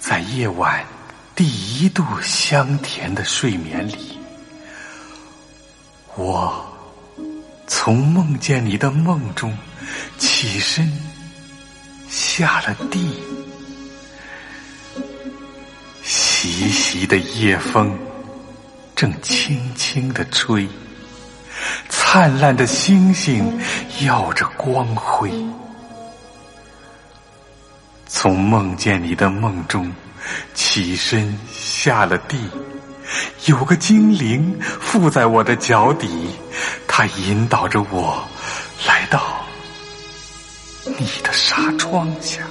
在夜晚第一度香甜的睡眠里，我从梦见你的梦中起身，下了地。习习的夜风正轻轻的吹，灿烂的星星耀着光辉。从梦见你的梦中起身下了地，有个精灵附在我的脚底，它引导着我来到你的纱窗下。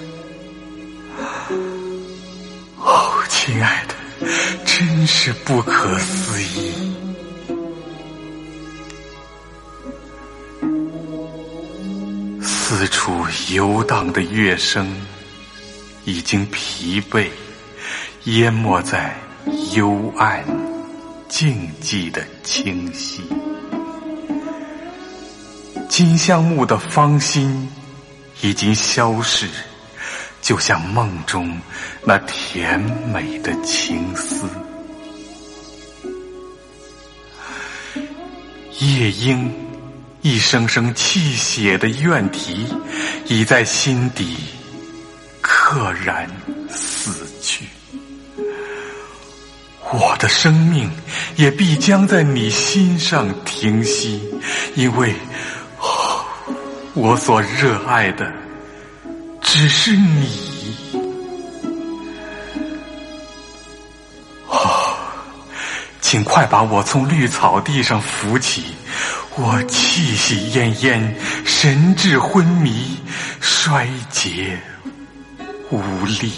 哦，亲爱的，真是不可思议！四处游荡的乐声。已经疲惫，淹没在幽暗静寂的清晰。金香木的芳心已经消逝，就像梦中那甜美的情思。夜莺一声声泣血的怨啼，已在心底。赫然死去，我的生命也必将在你心上停息，因为我所热爱的只是你。哦，请快把我从绿草地上扶起，我气息奄奄，神志昏迷，衰竭。无力，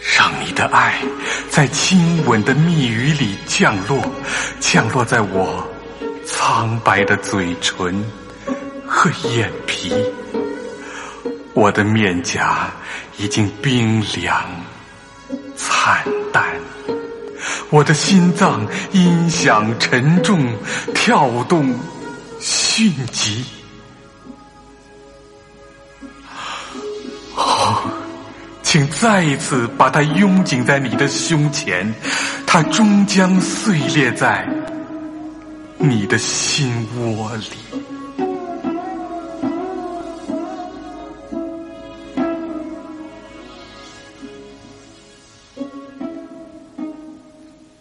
让你的爱在亲吻的蜜语里降落，降落在我苍白的嘴唇和眼皮。我的面颊已经冰凉惨淡，我的心脏音响沉重，跳动迅疾。请再一次把它拥紧在你的胸前，它终将碎裂在你的心窝里。